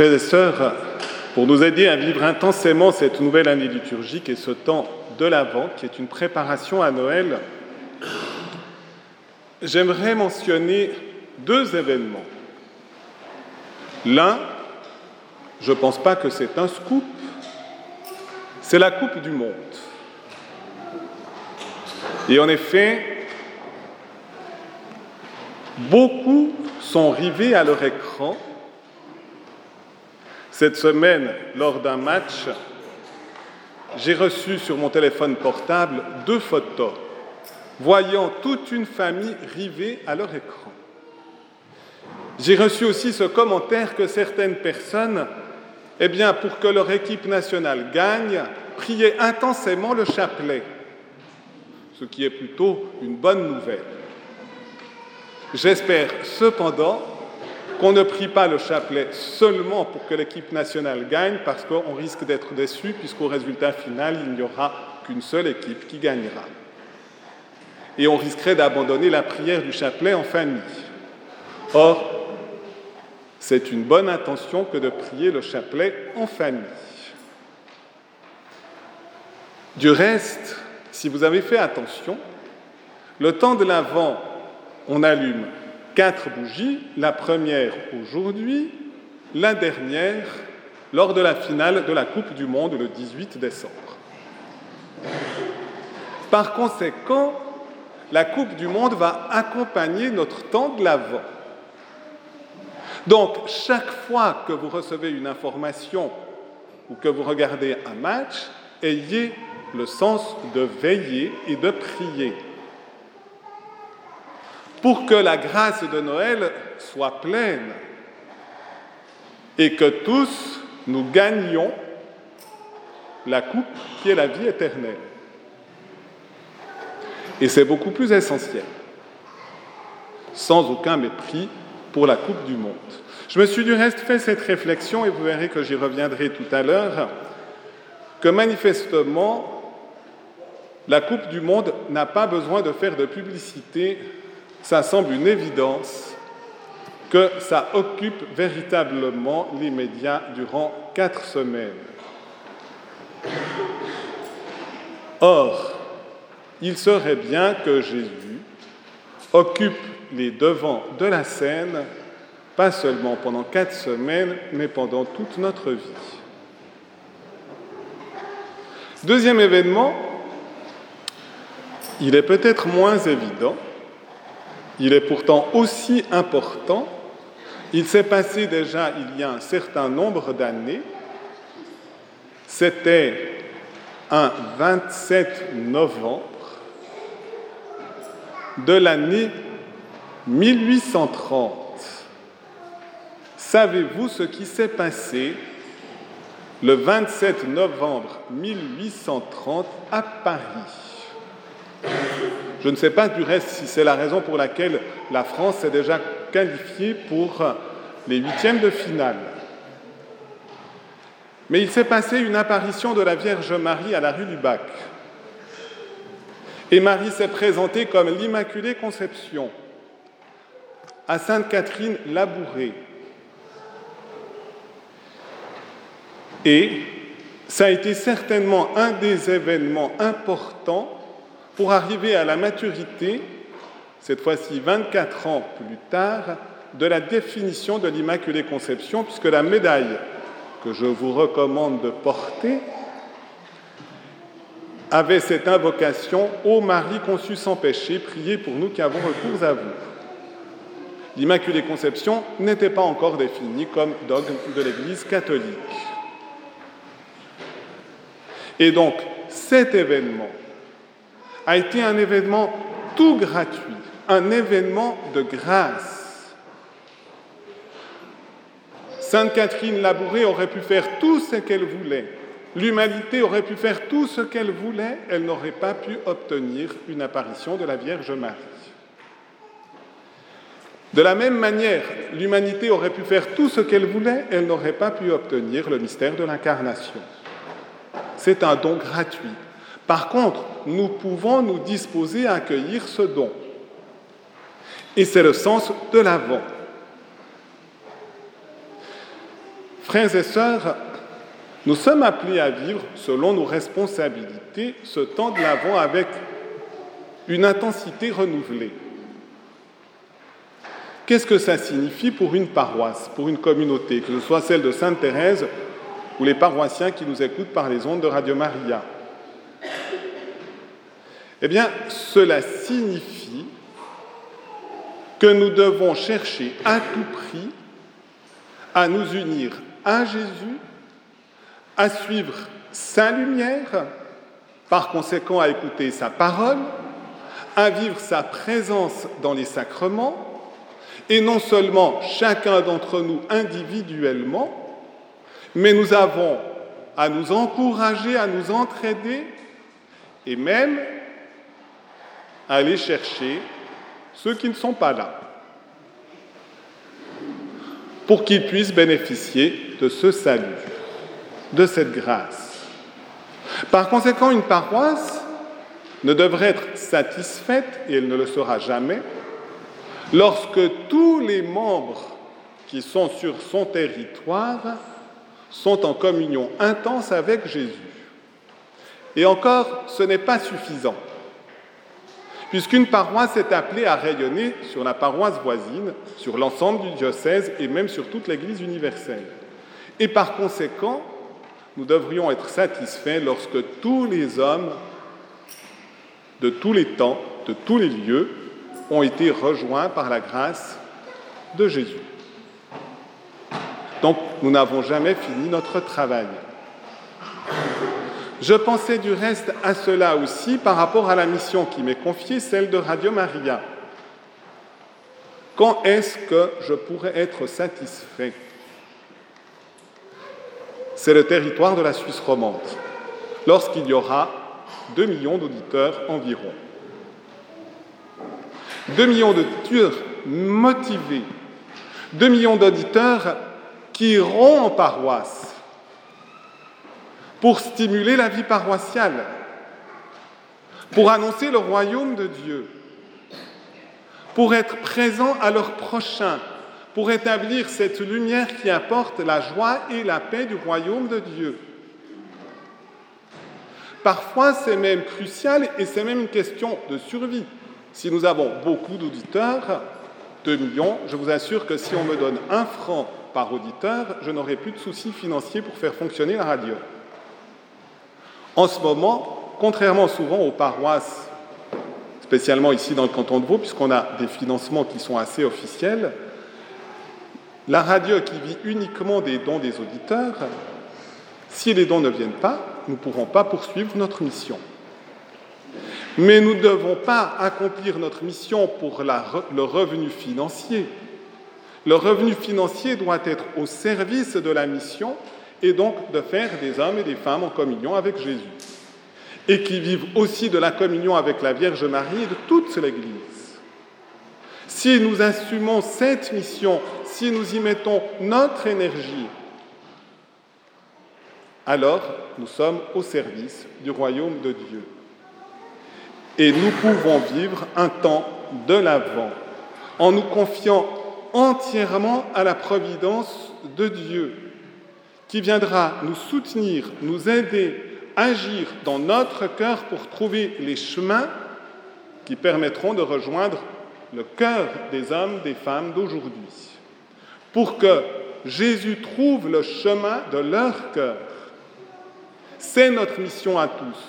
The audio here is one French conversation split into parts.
Frères et sœurs, pour nous aider à vivre intensément cette nouvelle année liturgique et ce temps de l'Avent, qui est une préparation à Noël, j'aimerais mentionner deux événements. L'un, je ne pense pas que c'est un scoop, c'est la Coupe du Monde. Et en effet, beaucoup sont rivés à leur écran cette semaine, lors d'un match, j'ai reçu sur mon téléphone portable deux photos voyant toute une famille rivée à leur écran. J'ai reçu aussi ce commentaire que certaines personnes, eh bien, pour que leur équipe nationale gagne, priaient intensément le chapelet, ce qui est plutôt une bonne nouvelle. J'espère cependant qu'on ne prie pas le chapelet seulement pour que l'équipe nationale gagne, parce qu'on risque d'être déçu, puisqu'au résultat final, il n'y aura qu'une seule équipe qui gagnera. Et on risquerait d'abandonner la prière du chapelet en famille. Or, c'est une bonne intention que de prier le chapelet en famille. Du reste, si vous avez fait attention, le temps de l'Avent, on allume quatre bougies, la première aujourd'hui, la dernière lors de la finale de la Coupe du Monde le 18 décembre. Par conséquent, la Coupe du Monde va accompagner notre temps de l'Avent. Donc, chaque fois que vous recevez une information ou que vous regardez un match, ayez le sens de veiller et de prier pour que la grâce de Noël soit pleine et que tous nous gagnions la coupe qui est la vie éternelle. Et c'est beaucoup plus essentiel, sans aucun mépris pour la coupe du monde. Je me suis du reste fait cette réflexion, et vous verrez que j'y reviendrai tout à l'heure, que manifestement, la coupe du monde n'a pas besoin de faire de publicité ça semble une évidence que ça occupe véritablement les médias durant quatre semaines. Or, il serait bien que Jésus occupe les devants de la scène, pas seulement pendant quatre semaines, mais pendant toute notre vie. Deuxième événement, il est peut-être moins évident, il est pourtant aussi important. Il s'est passé déjà il y a un certain nombre d'années. C'était un 27 novembre de l'année 1830. Savez-vous ce qui s'est passé le 27 novembre 1830 à Paris? Je ne sais pas du reste si c'est la raison pour laquelle la France est déjà qualifiée pour les huitièmes de finale. Mais il s'est passé une apparition de la Vierge Marie à la rue du Bac. Et Marie s'est présentée comme l'Immaculée Conception à Sainte-Catherine Labourée. Et ça a été certainement un des événements importants pour arriver à la maturité, cette fois-ci 24 ans plus tard, de la définition de l'Immaculée Conception, puisque la médaille que je vous recommande de porter avait cette invocation Ô Marie conçue sans péché, priez pour nous qui avons recours à vous. L'Immaculée Conception n'était pas encore définie comme dogme de l'Église catholique. Et donc, cet événement a été un événement tout gratuit, un événement de grâce. Sainte Catherine Labourée aurait pu faire tout ce qu'elle voulait. L'humanité aurait pu faire tout ce qu'elle voulait, elle n'aurait pas pu obtenir une apparition de la Vierge Marie. De la même manière, l'humanité aurait pu faire tout ce qu'elle voulait, elle n'aurait pas pu obtenir le mystère de l'incarnation. C'est un don gratuit. Par contre, nous pouvons nous disposer à accueillir ce don. Et c'est le sens de l'avant. Frères et sœurs, nous sommes appelés à vivre selon nos responsabilités ce temps de l'Avent avec une intensité renouvelée. Qu'est-ce que ça signifie pour une paroisse, pour une communauté, que ce soit celle de Sainte-Thérèse ou les paroissiens qui nous écoutent par les ondes de Radio Maria? Eh bien, cela signifie que nous devons chercher à tout prix à nous unir à Jésus, à suivre sa lumière, par conséquent à écouter sa parole, à vivre sa présence dans les sacrements, et non seulement chacun d'entre nous individuellement, mais nous avons à nous encourager, à nous entraider, et même à aller chercher ceux qui ne sont pas là, pour qu'ils puissent bénéficier de ce salut, de cette grâce. Par conséquent, une paroisse ne devrait être satisfaite, et elle ne le sera jamais, lorsque tous les membres qui sont sur son territoire sont en communion intense avec Jésus. Et encore, ce n'est pas suffisant, puisqu'une paroisse est appelée à rayonner sur la paroisse voisine, sur l'ensemble du diocèse et même sur toute l'Église universelle. Et par conséquent, nous devrions être satisfaits lorsque tous les hommes de tous les temps, de tous les lieux, ont été rejoints par la grâce de Jésus. Donc, nous n'avons jamais fini notre travail. Je pensais du reste à cela aussi par rapport à la mission qui m'est confiée, celle de Radio Maria. Quand est-ce que je pourrais être satisfait? C'est le territoire de la Suisse romande, lorsqu'il y aura 2 millions d'auditeurs environ. 2 millions d'auditeurs motivés, 2 millions d'auditeurs qui iront en paroisse pour stimuler la vie paroissiale, pour annoncer le royaume de Dieu, pour être présents à leur prochain, pour établir cette lumière qui apporte la joie et la paix du royaume de Dieu. Parfois, c'est même crucial et c'est même une question de survie. Si nous avons beaucoup d'auditeurs, 2 millions, je vous assure que si on me donne un franc par auditeur, je n'aurai plus de soucis financiers pour faire fonctionner la radio. En ce moment, contrairement souvent aux paroisses, spécialement ici dans le canton de Vaud, puisqu'on a des financements qui sont assez officiels, la radio qui vit uniquement des dons des auditeurs, si les dons ne viennent pas, nous ne pourrons pas poursuivre notre mission. Mais nous ne devons pas accomplir notre mission pour le revenu financier. Le revenu financier doit être au service de la mission et donc de faire des hommes et des femmes en communion avec Jésus. Et qui vivent aussi de la communion avec la Vierge Marie et de toute l'Église. Si nous assumons cette mission, si nous y mettons notre énergie, alors nous sommes au service du royaume de Dieu. Et nous pouvons vivre un temps de l'avant en nous confiant entièrement à la providence de Dieu qui viendra nous soutenir, nous aider, agir dans notre cœur pour trouver les chemins qui permettront de rejoindre le cœur des hommes, des femmes d'aujourd'hui, pour que Jésus trouve le chemin de leur cœur. C'est notre mission à tous.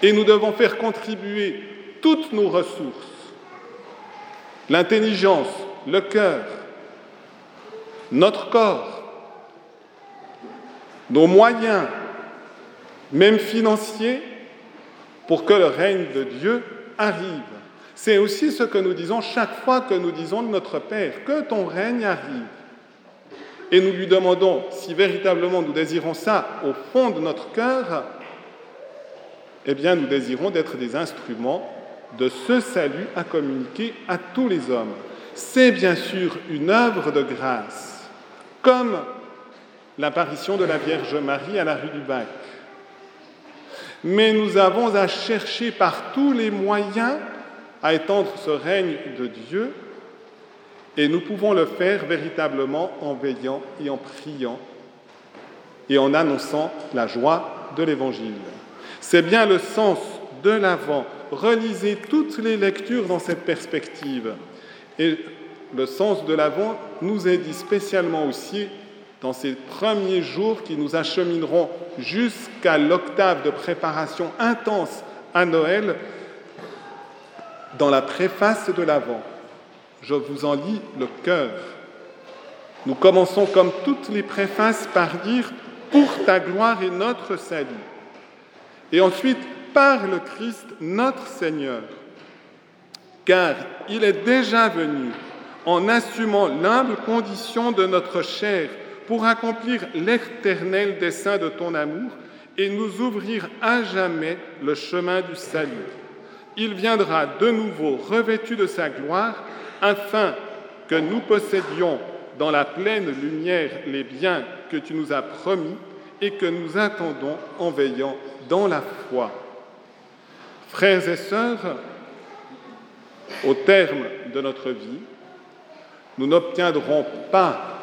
Et nous devons faire contribuer toutes nos ressources, l'intelligence, le cœur, notre corps, nos moyens, même financiers, pour que le règne de Dieu arrive. C'est aussi ce que nous disons chaque fois que nous disons de notre Père, que ton règne arrive. Et nous lui demandons si véritablement nous désirons ça au fond de notre cœur, eh bien nous désirons d'être des instruments de ce salut à communiquer à tous les hommes. C'est bien sûr une œuvre de grâce, comme l'apparition de la Vierge Marie à la rue du Bac. Mais nous avons à chercher par tous les moyens à étendre ce règne de Dieu Et nous pouvons le faire véritablement en veillant et en priant et en annonçant la joie de l'Évangile. C'est bien le sens de l'Avent. Relisez toutes les lectures dans cette perspective. Et le sens de l'Avent nous est dit spécialement aussi dans ces premiers jours qui nous achemineront jusqu'à l'octave de préparation intense à Noël, dans la préface de l'Avent. Je vous en lis le cœur. Nous commençons comme toutes les préfaces par dire pour ta gloire et notre salut. Et ensuite, par le Christ, notre Seigneur. Car il est déjà venu en assumant l'humble condition de notre chair pour accomplir l'éternel dessein de ton amour et nous ouvrir à jamais le chemin du salut. Il viendra de nouveau revêtu de sa gloire afin que nous possédions dans la pleine lumière les biens que tu nous as promis et que nous attendons en veillant dans la foi. Frères et sœurs, au terme de notre vie, nous n'obtiendrons pas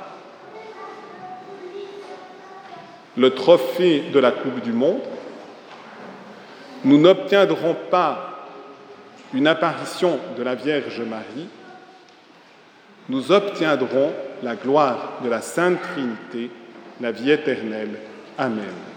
le trophée de la Coupe du Monde, nous n'obtiendrons pas une apparition de la Vierge Marie, nous obtiendrons la gloire de la Sainte Trinité, la vie éternelle. Amen.